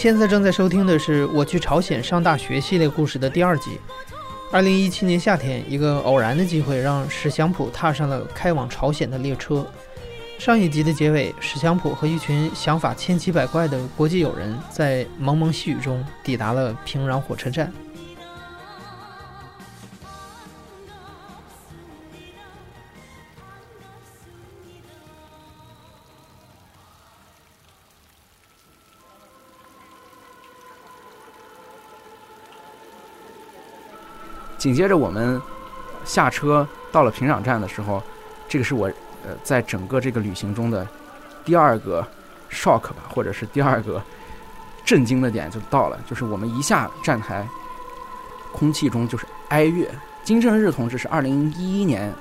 现在正在收听的是《我去朝鲜上大学》系列故事的第二集。二零一七年夏天，一个偶然的机会让史祥普踏上了开往朝鲜的列车。上一集的结尾，史祥普和一群想法千奇百怪的国际友人，在蒙蒙细雨中抵达了平壤火车站。紧接着我们下车到了平壤站的时候，这个是我呃在整个这个旅行中的第二个 shock 吧，或者是第二个震惊的点就到了，就是我们一下站台，空气中就是哀乐。金正日同志是二零一一年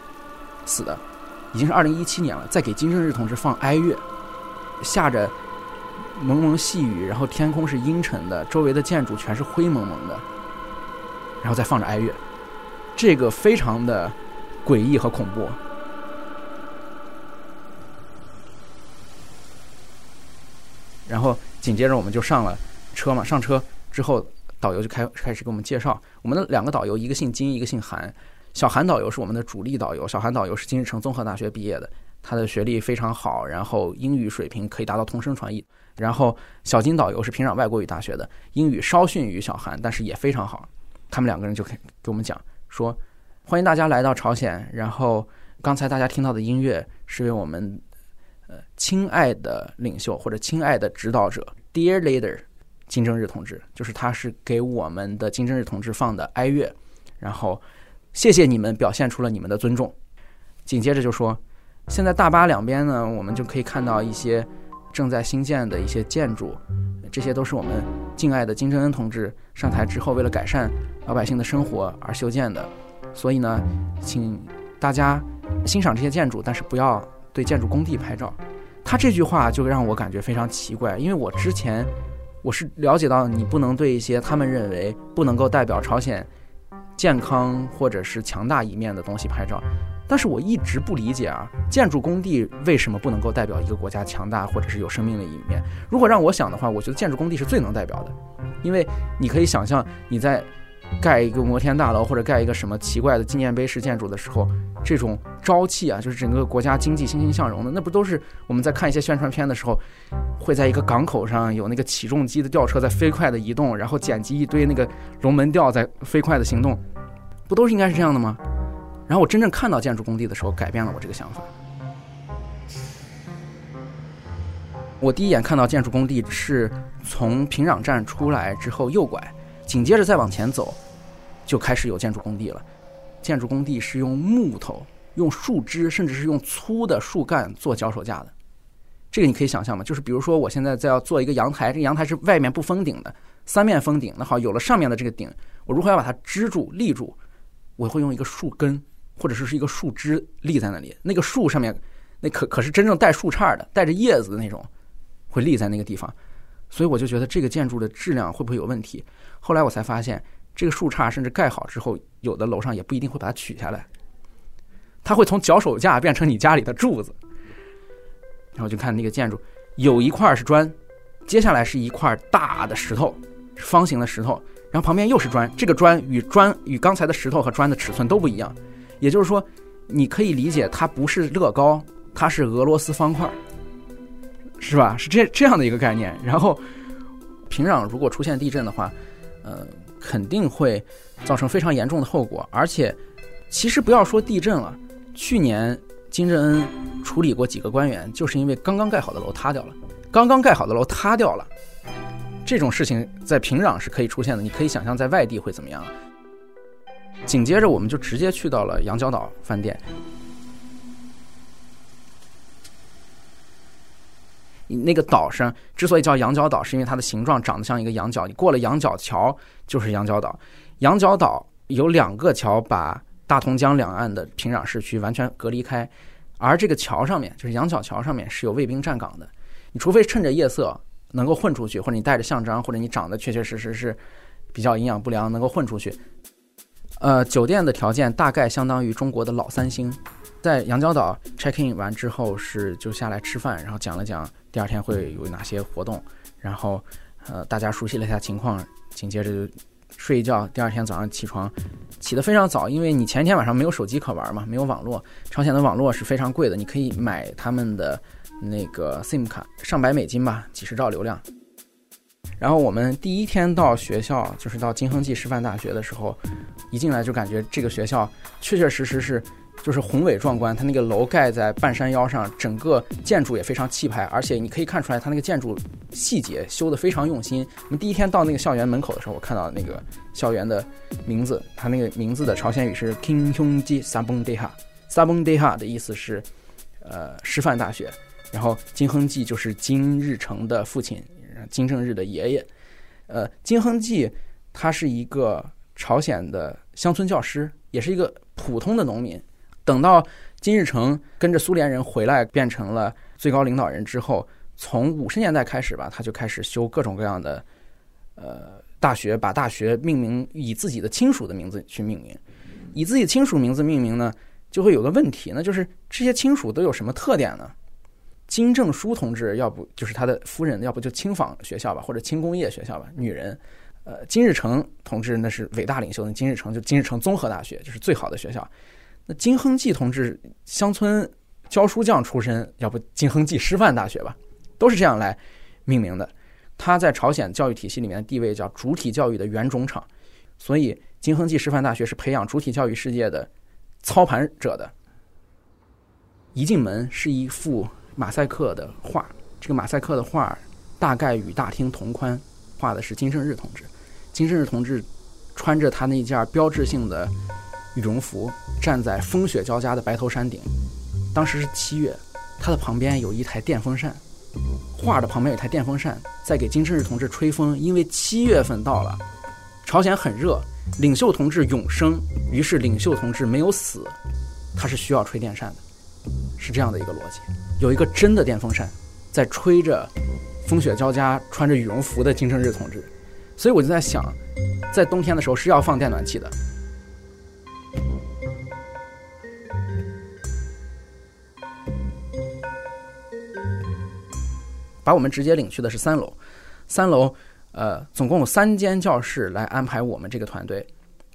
死的，已经是二零一七年了，再给金正日同志放哀乐，下着蒙蒙细雨，然后天空是阴沉的，周围的建筑全是灰蒙蒙的，然后再放着哀乐。这个非常的诡异和恐怖，然后紧接着我们就上了车嘛。上车之后，导游就开开始给我们介绍。我们的两个导游，一个姓金，一个姓韩。小韩导游是我们的主力导游。小韩导游是金日成综合大学毕业的，他的学历非常好，然后英语水平可以达到同声传译。然后小金导游是平壤外国语大学的，英语稍逊于小韩，但是也非常好。他们两个人就给给我们讲。说，欢迎大家来到朝鲜。然后刚才大家听到的音乐是为我们呃亲爱的领袖或者亲爱的指导者，Dear Leader 金正日同志，就是他是给我们的金正日同志放的哀乐。然后谢谢你们表现出了你们的尊重。紧接着就说，现在大巴两边呢，我们就可以看到一些正在新建的一些建筑。这些都是我们敬爱的金正恩同志上台之后，为了改善老百姓的生活而修建的。所以呢，请大家欣赏这些建筑，但是不要对建筑工地拍照。他这句话就让我感觉非常奇怪，因为我之前我是了解到，你不能对一些他们认为不能够代表朝鲜健康或者是强大一面的东西拍照。但是我一直不理解啊，建筑工地为什么不能够代表一个国家强大或者是有生命的一面？如果让我想的话，我觉得建筑工地是最能代表的，因为你可以想象你在盖一个摩天大楼或者盖一个什么奇怪的纪念碑式建筑的时候，这种朝气啊，就是整个国家经济欣欣向荣的，那不都是我们在看一些宣传片的时候，会在一个港口上有那个起重机的吊车在飞快的移动，然后剪辑一堆那个龙门吊在飞快的行动，不都是应该是这样的吗？然后我真正看到建筑工地的时候，改变了我这个想法。我第一眼看到建筑工地是从平壤站出来之后右拐，紧接着再往前走，就开始有建筑工地了。建筑工地是用木头、用树枝，甚至是用粗的树干做脚手架的。这个你可以想象吗？就是比如说我现在在要做一个阳台，这个阳台是外面不封顶的，三面封顶。那好，有了上面的这个顶，我如何要把它支住、立住？我会用一个树根。或者是是一个树枝立在那里，那个树上面，那可可是真正带树杈的，带着叶子的那种，会立在那个地方，所以我就觉得这个建筑的质量会不会有问题？后来我才发现，这个树杈甚至盖好之后，有的楼上也不一定会把它取下来，它会从脚手架变成你家里的柱子。然后就看那个建筑，有一块是砖，接下来是一块大的石头，方形的石头，然后旁边又是砖，这个砖与砖与刚才的石头和砖的尺寸都不一样。也就是说，你可以理解它不是乐高，它是俄罗斯方块，是吧？是这这样的一个概念。然后，平壤如果出现地震的话，呃，肯定会造成非常严重的后果。而且，其实不要说地震了，去年金正恩处理过几个官员，就是因为刚刚盖好的楼塌掉了，刚刚盖好的楼塌掉了，这种事情在平壤是可以出现的。你可以想象在外地会怎么样。紧接着，我们就直接去到了羊角岛饭店。那个岛上之所以叫羊角岛，是因为它的形状长得像一个羊角。你过了羊角桥就是羊角岛。羊角岛有两个桥把大同江两岸的平壤市区完全隔离开，而这个桥上面就是羊角桥上面是有卫兵站岗的。你除非趁着夜色能够混出去，或者你带着项章，或者你长得确确实实是比较营养不良，能够混出去。呃，酒店的条件大概相当于中国的老三星。在羊角岛 check in 完之后是就下来吃饭，然后讲了讲第二天会有哪些活动，然后呃大家熟悉了一下情况，紧接着就睡一觉。第二天早上起床起得非常早，因为你前一天晚上没有手机可玩嘛，没有网络。朝鲜的网络是非常贵的，你可以买他们的那个 SIM 卡，上百美金吧，几十兆流量。然后我们第一天到学校，就是到金亨济师范大学的时候，一进来就感觉这个学校确确实实是。就是宏伟壮观，它那个楼盖在半山腰上，整个建筑也非常气派，而且你可以看出来它那个建筑细节修得非常用心。我们第一天到那个校园门口的时候，我看到那个校园的名字，它那个名字的朝鲜语是 King Hyungji Sabongdae，Sabongdae 的意思是呃师范大学，然后金亨济就是金日成的父亲，金正日的爷爷。呃，金亨济他是一个朝鲜的乡村教师，也是一个普通的农民。等到金日成跟着苏联人回来，变成了最高领导人之后，从五十年代开始吧，他就开始修各种各样的呃大学，把大学命名以自己的亲属的名字去命名，以自己亲属名字命名呢，就会有个问题，那就是这些亲属都有什么特点呢？金正书同志，要不就是他的夫人，要不就轻纺学校吧，或者轻工业学校吧，女人。呃，金日成同志那是伟大领袖，那金日成就金日成综合大学，就是最好的学校。那金亨济同志乡村教书匠出身，要不金亨济师范大学吧，都是这样来命名的。他在朝鲜教育体系里面的地位叫主体教育的原种场，所以金亨济师范大学是培养主体教育世界的操盘者的。一进门是一副马赛克的画，这个马赛克的画大概与大厅同宽，画的是金正日同志。金正日同志穿着他那件标志性的。羽绒服站在风雪交加的白头山顶，当时是七月，他的旁边有一台电风扇，画的旁边有一台电风扇在给金正日同志吹风，因为七月份到了，朝鲜很热，领袖同志永生，于是领袖同志没有死，他是需要吹电扇的，是这样的一个逻辑，有一个真的电风扇在吹着风雪交加穿着羽绒服的金正日同志，所以我就在想，在冬天的时候是要放电暖气的。把我们直接领去的是三楼，三楼，呃，总共有三间教室来安排我们这个团队。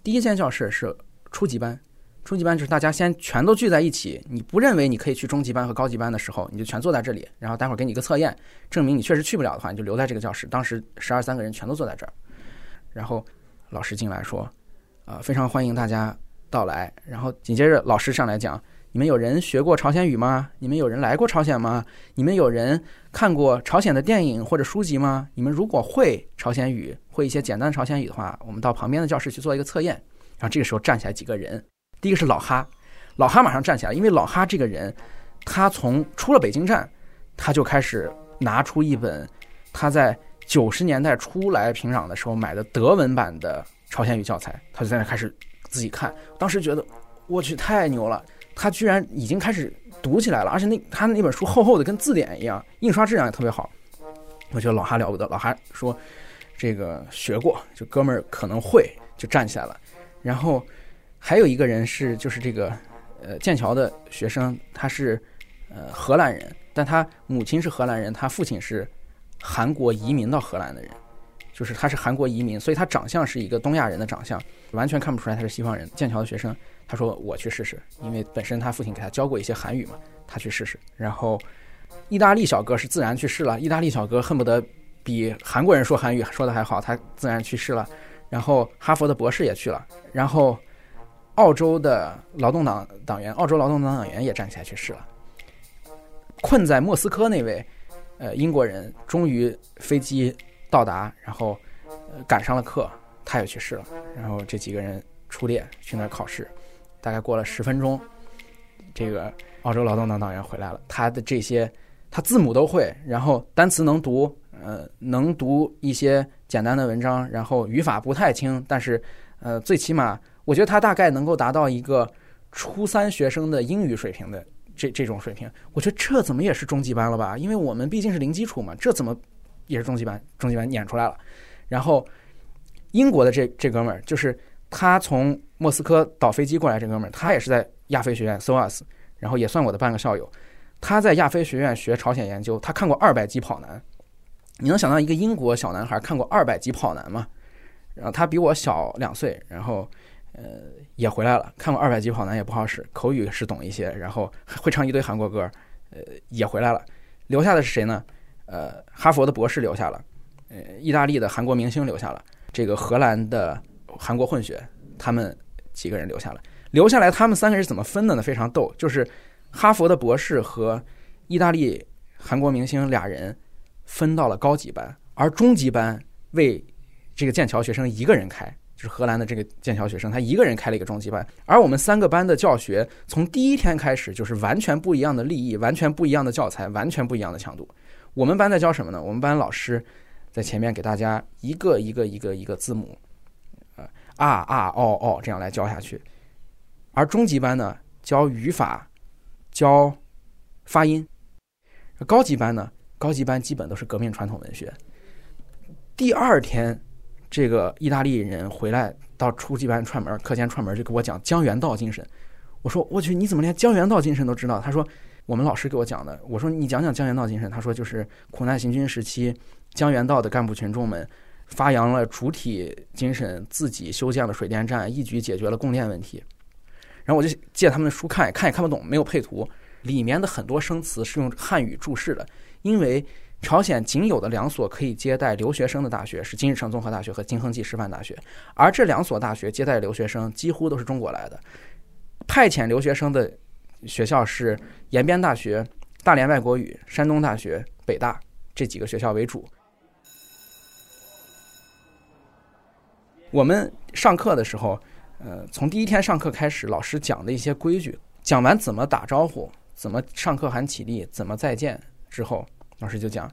第一间教室是初级班，初级班就是大家先全都聚在一起。你不认为你可以去中级班和高级班的时候，你就全坐在这里。然后待会儿给你一个测验，证明你确实去不了的话，你就留在这个教室。当时十二三个人全都坐在这儿，然后老师进来说：“啊，非常欢迎大家到来。”然后紧接着老师上来讲。你们有人学过朝鲜语吗？你们有人来过朝鲜吗？你们有人看过朝鲜的电影或者书籍吗？你们如果会朝鲜语，会一些简单的朝鲜语的话，我们到旁边的教室去做一个测验。然后这个时候站起来几个人，第一个是老哈，老哈马上站起来，因为老哈这个人，他从出了北京站，他就开始拿出一本他在九十年代初来平壤的时候买的德文版的朝鲜语教材，他就在那开始自己看。当时觉得，我去，太牛了。他居然已经开始读起来了，而且那他那本书厚厚的，跟字典一样，印刷质量也特别好。我觉得老哈了不得。老哈说：“这个学过，就哥们儿可能会，就站起来了。”然后还有一个人是，就是这个呃剑桥的学生，他是呃荷兰人，但他母亲是荷兰人，他父亲是韩国移民到荷兰的人，就是他是韩国移民，所以他长相是一个东亚人的长相，完全看不出来他是西方人。剑桥的学生。他说：“我去试试，因为本身他父亲给他教过一些韩语嘛，他去试试。然后，意大利小哥是自然去试了。意大利小哥恨不得比韩国人说韩语说的还好，他自然去试了。然后，哈佛的博士也去了。然后，澳洲的劳动党党员，澳洲劳动党党员也站起来去试了。困在莫斯科那位，呃，英国人终于飞机到达，然后赶上了课，他也去试了。然后这几个人出列去那儿考试。”大概过了十分钟，这个澳洲劳动党党员回来了。他的这些，他字母都会，然后单词能读，呃，能读一些简单的文章，然后语法不太清，但是呃，最起码我觉得他大概能够达到一个初三学生的英语水平的这这种水平。我觉得这怎么也是中级班了吧？因为我们毕竟是零基础嘛，这怎么也是中级班？中级班撵出来了。然后英国的这这哥们儿，就是他从莫斯科倒飞机过来，这哥们儿他也是在亚非学院 SOAS，然后也算我的半个校友。他在亚非学院学朝鲜研究，他看过二百级跑男。你能想到一个英国小男孩看过二百级跑男吗？然后他比我小两岁，然后呃也回来了，看过二百级跑男也不好使，口语是懂一些，然后会唱一堆韩国歌，呃也回来了。留下的是谁呢？呃，哈佛的博士留下了，呃，意大利的韩国明星留下了，这个荷兰的韩国混血，他们几个人留下了。留下来他们三个人是怎么分的呢？非常逗，就是。哈佛的博士和意大利、韩国明星俩人分到了高级班，而中级班为这个剑桥学生一个人开，是荷兰的这个剑桥学生，他一个人开了一个中级班。而我们三个班的教学从第一天开始就是完全不一样的利益，完全不一样的教材，完全不一样的强度。我们班在教什么呢？我们班老师在前面给大家一个一个一个一个字母，啊啊哦哦这样来教下去，而中级班呢教语法。教发音，高级班呢？高级班基本都是革命传统文学。第二天，这个意大利人回来到初级班串门，课间串门就给我讲江原道精神。我说我去，你怎么连江原道精神都知道？他说我们老师给我讲的。我说你讲讲江原道精神。他说就是苦难行军时期，江原道的干部群众们发扬了主体精神，自己修建了水电站，一举解决了供电问题。然后我就借他们的书看，看也看不懂，没有配图。里面的很多生词是用汉语注释的，因为朝鲜仅有的两所可以接待留学生的大学是金日成综合大学和金亨济师范大学，而这两所大学接待留学生几乎都是中国来的。派遣留学生的学校是延边大学、大连外国语、山东大学、北大这几个学校为主。我们上课的时候。呃，从第一天上课开始，老师讲的一些规矩，讲完怎么打招呼，怎么上课喊起立，怎么再见之后，老师就讲，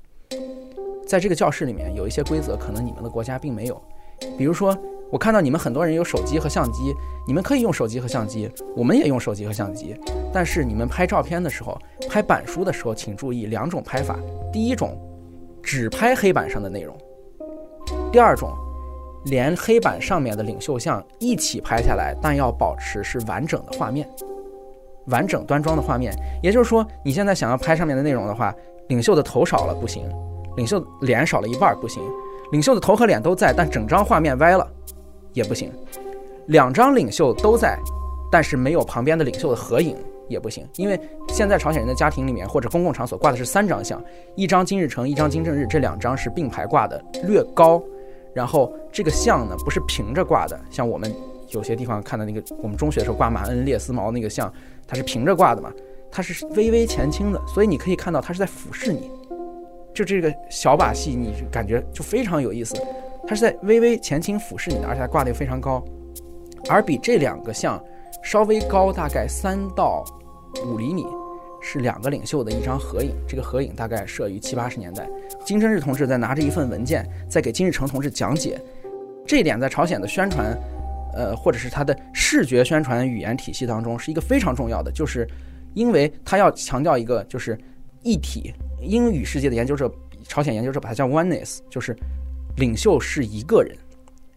在这个教室里面有一些规则，可能你们的国家并没有。比如说，我看到你们很多人有手机和相机，你们可以用手机和相机，我们也用手机和相机，但是你们拍照片的时候，拍板书的时候，请注意两种拍法：第一种，只拍黑板上的内容；第二种。连黑板上面的领袖像一起拍下来，但要保持是完整的画面，完整端庄的画面。也就是说，你现在想要拍上面的内容的话，领袖的头少了不行，领袖脸少了一半不行，领袖的头和脸都在，但整张画面歪了也不行。两张领袖都在，但是没有旁边的领袖的合影也不行，因为现在朝鲜人的家庭里面或者公共场所挂的是三张相，一张金日成，一张金正日，这两张是并排挂的，略高。然后这个像呢，不是平着挂的，像我们有些地方看的那个，我们中学时候挂马恩列斯毛那个像，它是平着挂的嘛，它是微微前倾的，所以你可以看到它是在俯视你，就这个小把戏，你感觉就非常有意思，它是在微微前倾俯视你的，而且它挂的又非常高，而比这两个像稍微高大概三到五厘米。是两个领袖的一张合影，这个合影大概摄于七八十年代。金正日同志在拿着一份文件，在给金日成同志讲解。这一点在朝鲜的宣传，呃，或者是他的视觉宣传语言体系当中，是一个非常重要的，就是因为他要强调一个就是一体。英语世界的研究者，朝鲜研究者把它叫 oneness，就是领袖是一个人，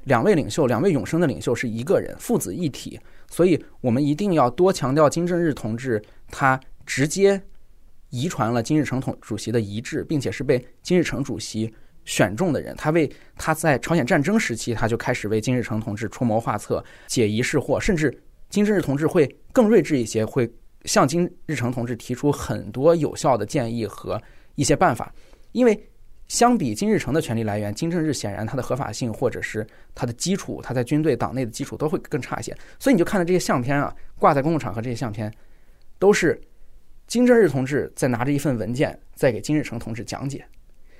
两位领袖，两位永生的领袖是一个人，父子一体。所以我们一定要多强调金正日同志他。直接遗传了金日成同主席的遗志，并且是被金日成主席选中的人。他为他在朝鲜战争时期，他就开始为金日成同志出谋划策、解疑释惑，甚至金正日同志会更睿智一些，会向金日成同志提出很多有效的建议和一些办法。因为相比金日成的权力来源，金正日显然他的合法性或者是他的基础，他在军队党内的基础都会更差一些。所以你就看到这些相片啊，挂在公共场合这些相片，都是。金正日同志在拿着一份文件，在给金日成同志讲解。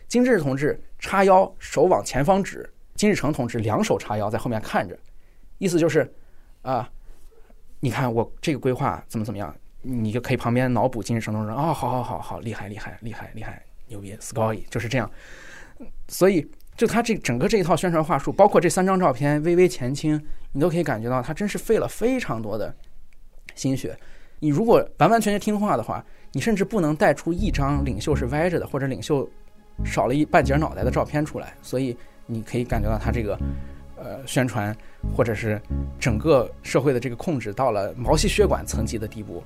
金正日同志叉腰，手往前方指；金日成同志两手叉腰，在后面看着，意思就是，啊，你看我这个规划怎么怎么样？你就可以旁边脑补金日成同志，哦，好好好好，厉害厉害厉害厉害，牛逼 s c o r y 就是这样。所以，就他这整个这一套宣传话术，包括这三张照片微微前倾，你都可以感觉到他真是费了非常多的心血。你如果完完全全听话的话，你甚至不能带出一张领袖是歪着的，或者领袖少了一半截脑袋的照片出来。所以，你可以感觉到他这个。呃，宣传或者是整个社会的这个控制到了毛细血管层级的地步。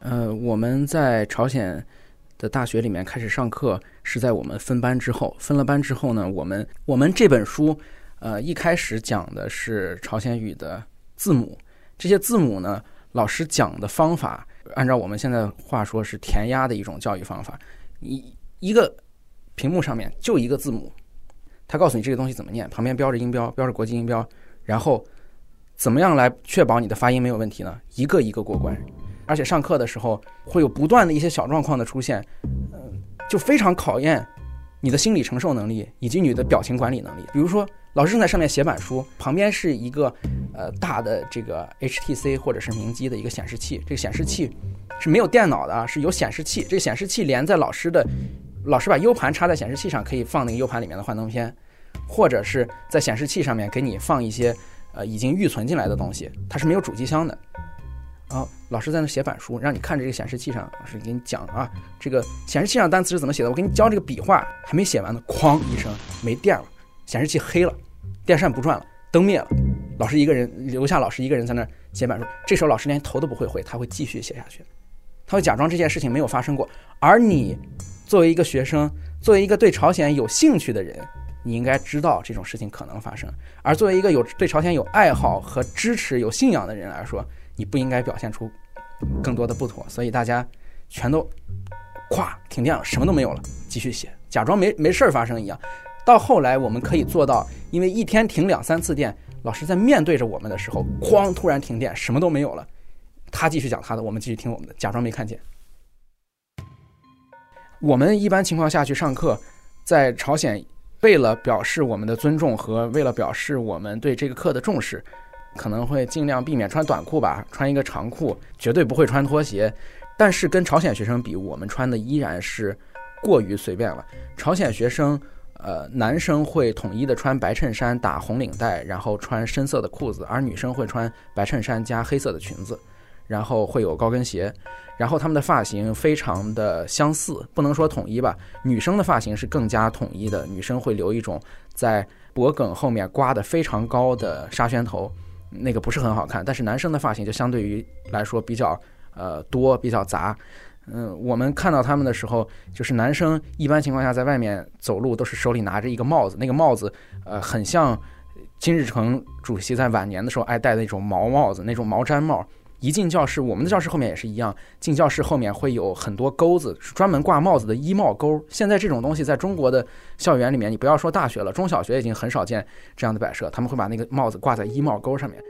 呃，我们在朝鲜的大学里面开始上课，是在我们分班之后。分了班之后呢，我们我们这本书，呃，一开始讲的是朝鲜语的字母，这些字母呢。老师讲的方法，按照我们现在话说是填鸭的一种教育方法。一一个屏幕上面就一个字母，他告诉你这个东西怎么念，旁边标着音标，标着国际音标，然后怎么样来确保你的发音没有问题呢？一个一个过关，而且上课的时候会有不断的一些小状况的出现，嗯，就非常考验你的心理承受能力以及你的表情管理能力。比如说。老师正在上面写板书，旁边是一个呃大的这个 HTC 或者是明基的一个显示器。这个显示器是没有电脑的，是有显示器。这显示器连在老师的，老师把 U 盘插在显示器上，可以放那个 U 盘里面的幻灯片，或者是在显示器上面给你放一些呃已经预存进来的东西。它是没有主机箱的。然后老师在那写板书，让你看着这个显示器上，老师给你讲啊，这个显示器上单词是怎么写的。我给你教这个笔画，还没写完呢，哐一声没电了。显示器黑了，电扇不转了，灯灭了，老师一个人留下，老师一个人在那写板书。这时候老师连头都不会回，他会继续写下去，他会假装这件事情没有发生过。而你作为一个学生，作为一个对朝鲜有兴趣的人，你应该知道这种事情可能发生。而作为一个有对朝鲜有爱好和支持、有信仰的人来说，你不应该表现出更多的不妥。所以大家全都咵停电了，什么都没有了，继续写，假装没没事儿发生一样。到后来，我们可以做到，因为一天停两三次电，老师在面对着我们的时候，哐，突然停电，什么都没有了，他继续讲他的，我们继续听我们的，假装没看见。我们一般情况下去上课，在朝鲜，为了表示我们的尊重和为了表示我们对这个课的重视，可能会尽量避免穿短裤吧，穿一个长裤，绝对不会穿拖鞋。但是跟朝鲜学生比，我们穿的依然是过于随便了。朝鲜学生。呃，男生会统一的穿白衬衫打红领带，然后穿深色的裤子，而女生会穿白衬衫加黑色的裙子，然后会有高跟鞋，然后他们的发型非常的相似，不能说统一吧。女生的发型是更加统一的，女生会留一种在脖梗后面刮的非常高的沙宣头，那个不是很好看。但是男生的发型就相对于来说比较呃多，比较杂。嗯，我们看到他们的时候，就是男生一般情况下在外面走路都是手里拿着一个帽子，那个帽子，呃，很像金日成主席在晚年的时候爱戴的那种毛帽子，那种毛毡帽。一进教室，我们的教室后面也是一样，进教室后面会有很多钩子，是专门挂帽子的衣帽钩。现在这种东西在中国的校园里面，你不要说大学了，中小学已经很少见这样的摆设，他们会把那个帽子挂在衣帽钩上面。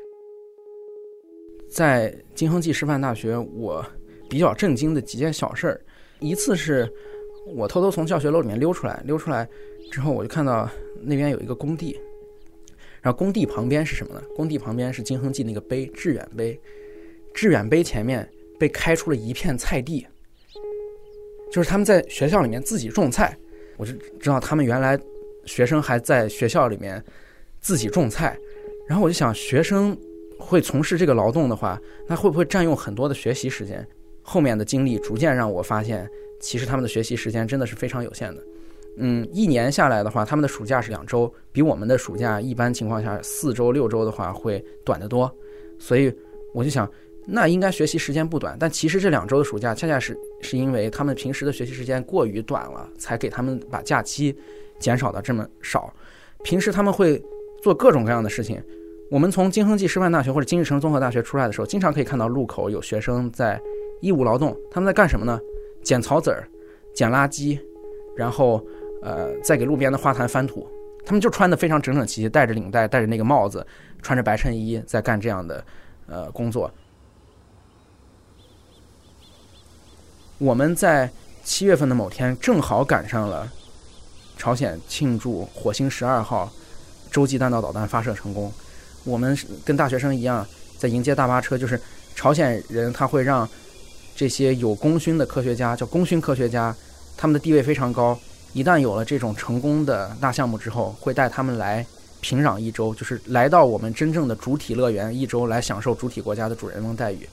在金亨济师范大学，我。比较震惊的几件小事儿，一次是我偷偷从教学楼里面溜出来，溜出来之后我就看到那边有一个工地，然后工地旁边是什么呢？工地旁边是金亨记那个碑致远碑，致远碑前面被开出了一片菜地，就是他们在学校里面自己种菜，我就知道他们原来学生还在学校里面自己种菜，然后我就想学生会从事这个劳动的话，那会不会占用很多的学习时间？后面的经历逐渐让我发现，其实他们的学习时间真的是非常有限的。嗯，一年下来的话，他们的暑假是两周，比我们的暑假一般情况下四周六周的话会短得多。所以我就想，那应该学习时间不短。但其实这两周的暑假，恰恰是是因为他们平时的学习时间过于短了，才给他们把假期减少的这么少。平时他们会做各种各样的事情。我们从金亨记师范大学或者金日成综合大学出来的时候，经常可以看到路口有学生在。义务劳动，他们在干什么呢？捡草籽儿，捡垃圾，然后呃，再给路边的花坛翻土。他们就穿的非常整整齐齐，戴着领带，戴着那个帽子，穿着白衬衣，在干这样的呃工作。我们在七月份的某天，正好赶上了朝鲜庆祝火星十二号洲际弹道导弹发射成功。我们跟大学生一样，在迎接大巴车，就是朝鲜人他会让这些有功勋的科学家，叫功勋科学家，他们的地位非常高。一旦有了这种成功的大项目之后，会带他们来平壤一周，就是来到我们真正的主体乐园一周，来享受主体国家的主人翁待遇。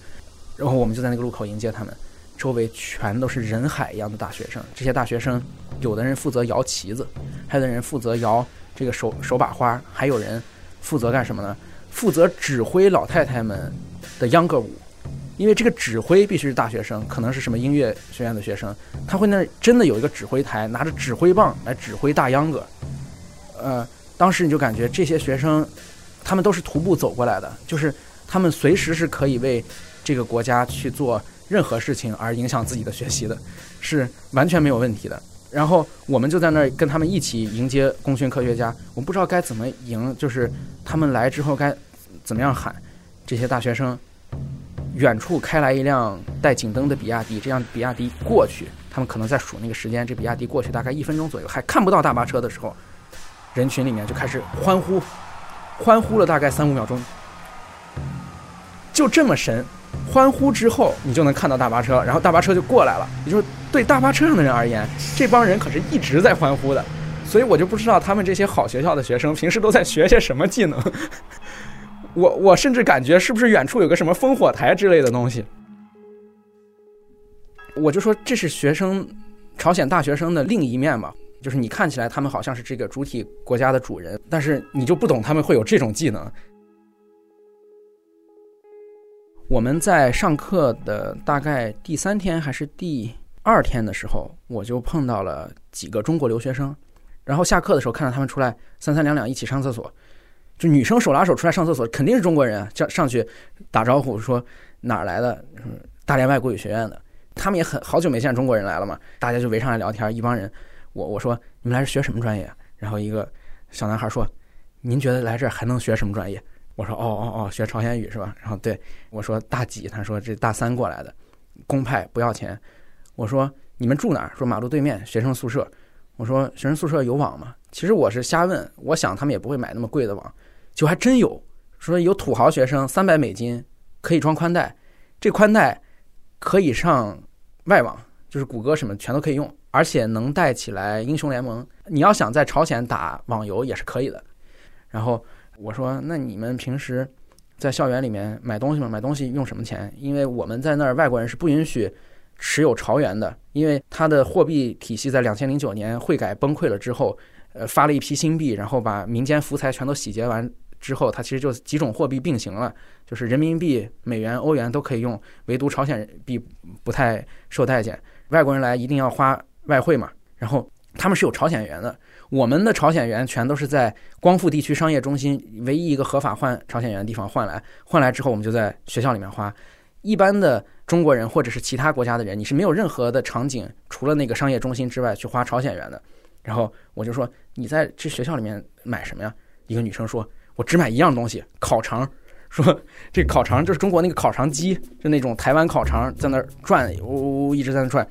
然后我们就在那个路口迎接他们，周围全都是人海一样的大学生。这些大学生，有的人负责摇旗子，还有的人负责摇这个手手把花，还有人负责干什么呢？负责指挥老太太们的秧歌舞。因为这个指挥必须是大学生，可能是什么音乐学院的学生，他会那真的有一个指挥台，拿着指挥棒来指挥大秧歌。呃，当时你就感觉这些学生，他们都是徒步走过来的，就是他们随时是可以为这个国家去做任何事情而影响自己的学习的，是完全没有问题的。然后我们就在那儿跟他们一起迎接功勋科学家，我们不知道该怎么迎，就是他们来之后该怎么样喊这些大学生。远处开来一辆带警灯的比亚迪，这样比亚迪过去，他们可能在数那个时间。这比亚迪过去大概一分钟左右，还看不到大巴车的时候，人群里面就开始欢呼，欢呼了大概三五秒钟，就这么神。欢呼之后，你就能看到大巴车，然后大巴车就过来了。也就是对大巴车上的人而言，这帮人可是一直在欢呼的。所以我就不知道他们这些好学校的学生平时都在学些什么技能。我我甚至感觉是不是远处有个什么烽火台之类的东西？我就说这是学生，朝鲜大学生的另一面嘛，就是你看起来他们好像是这个主体国家的主人，但是你就不懂他们会有这种技能。我们在上课的大概第三天还是第二天的时候，我就碰到了几个中国留学生，然后下课的时候看到他们出来三三两两一起上厕所。就女生手拉手出来上厕所，肯定是中国人，叫上去打招呼说哪儿来的，大连外国语学院的。他们也很好久没见中国人来了嘛，大家就围上来聊天。一帮人，我我说你们来是学什么专业？然后一个小男孩说，您觉得来这儿还能学什么专业？我说哦哦哦，学朝鲜语是吧？然后对我说大几？他说这大三过来的，公派不要钱。我说你们住哪儿？说马路对面学生宿舍。我说学生宿舍有网吗？其实我是瞎问，我想他们也不会买那么贵的网。就还真有，说有土豪学生三百美金可以装宽带，这宽带可以上外网，就是谷歌什么全都可以用，而且能带起来英雄联盟。你要想在朝鲜打网游也是可以的。然后我说，那你们平时在校园里面买东西吗？买东西用什么钱？因为我们在那儿外国人是不允许持有朝元的，因为它的货币体系在两千零九年汇改崩溃了之后，呃，发了一批新币，然后把民间福财全都洗劫完。之后，它其实就几种货币并行了，就是人民币、美元、欧元都可以用，唯独朝鲜币不太受待见。外国人来一定要花外汇嘛，然后他们是有朝鲜元的，我们的朝鲜元全都是在光复地区商业中心唯一一个合法换朝鲜元的地方换来，换来之后我们就在学校里面花。一般的中国人或者是其他国家的人，你是没有任何的场景，除了那个商业中心之外去花朝鲜元的。然后我就说，你在这学校里面买什么呀？一个女生说。我只买一样东西，烤肠。说这烤肠就是中国那个烤肠机，就那种台湾烤肠在那儿转，呜呜一直在那转。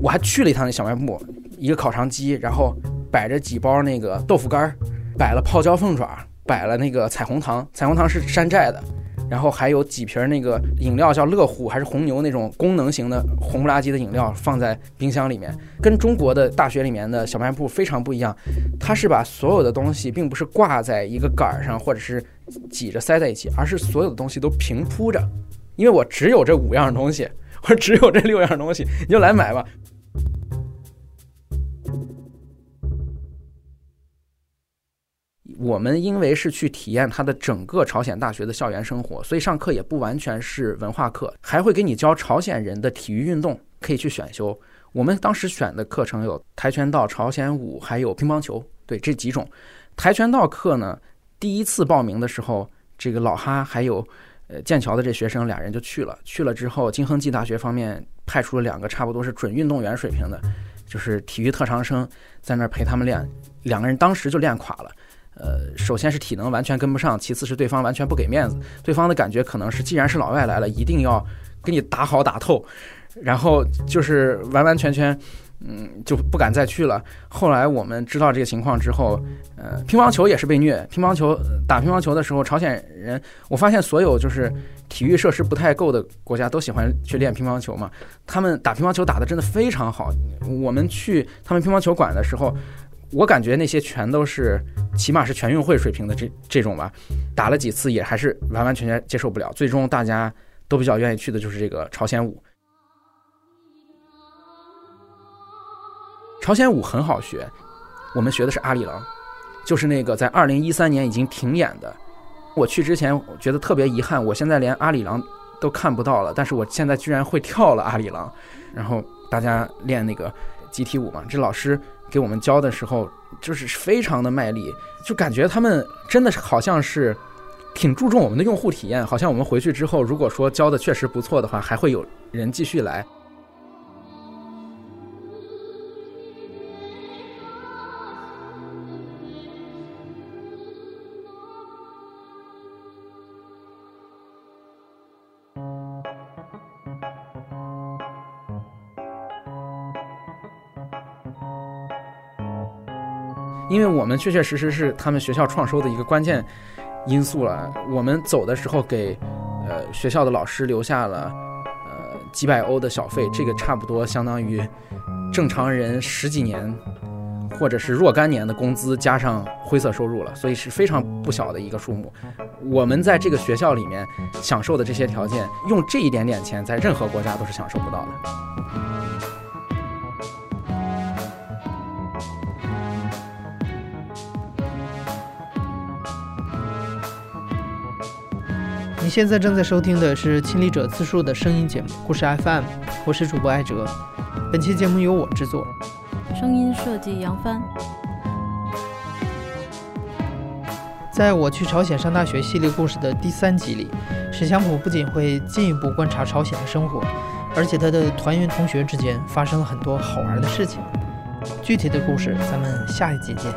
我还去了一趟那小卖部，一个烤肠机，然后摆着几包那个豆腐干，摆了泡椒凤爪，摆了那个彩虹糖，彩虹糖是山寨的。然后还有几瓶那个饮料，叫乐虎还是红牛那种功能型的红不拉几的饮料，放在冰箱里面，跟中国的大学里面的小卖部非常不一样。它是把所有的东西并不是挂在一个杆儿上，或者是挤着塞在一起，而是所有的东西都平铺着。因为我只有这五样东西，或者只有这六样东西，你就来买吧。我们因为是去体验它的整个朝鲜大学的校园生活，所以上课也不完全是文化课，还会给你教朝鲜人的体育运动，可以去选修。我们当时选的课程有跆拳道、朝鲜舞，还有乒乓球，对这几种。跆拳道课呢，第一次报名的时候，这个老哈还有呃剑桥的这学生俩人就去了。去了之后，金亨济大学方面派出了两个差不多是准运动员水平的，就是体育特长生，在那儿陪他们练。两个人当时就练垮了。呃，首先是体能完全跟不上，其次是对方完全不给面子。对方的感觉可能是，既然是老外来了，一定要给你打好打透，然后就是完完全全嗯，就不敢再去了。后来我们知道这个情况之后，呃，乒乓球也是被虐。乒乓球打乒乓球的时候，朝鲜人，我发现所有就是体育设施不太够的国家都喜欢去练乒乓球嘛。他们打乒乓球打得真的非常好。我们去他们乒乓球馆的时候，我感觉那些全都是起码是全运会水平的这这种吧。打了几次也还是完完全全接受不了。最终大家都比较愿意去的就是这个朝鲜舞。朝鲜舞很好学，我们学的是阿里郎，就是那个在二零一三年已经停演的。我去之前觉得特别遗憾，我现在连阿里郎都看不到了。但是我现在居然会跳了阿里郎，然后大家练那个集体舞嘛，这老师给我们教的时候就是非常的卖力，就感觉他们真的是好像是挺注重我们的用户体验，好像我们回去之后如果说教的确实不错的话，还会有人继续来。我们确确实实是他们学校创收的一个关键因素了。我们走的时候给呃学校的老师留下了呃几百欧的小费，这个差不多相当于正常人十几年或者是若干年的工资加上灰色收入了，所以是非常不小的一个数目。我们在这个学校里面享受的这些条件，用这一点点钱，在任何国家都是享受不到的。现在正在收听的是亲历者自述的声音节目《故事 FM》，我是主播艾哲。本期节目由我制作，声音设计杨帆。在我去朝鲜上大学系列故事的第三集里，史祥普不仅会进一步观察朝鲜的生活，而且他的团员同学之间发生了很多好玩的事情。具体的故事，咱们下一集见。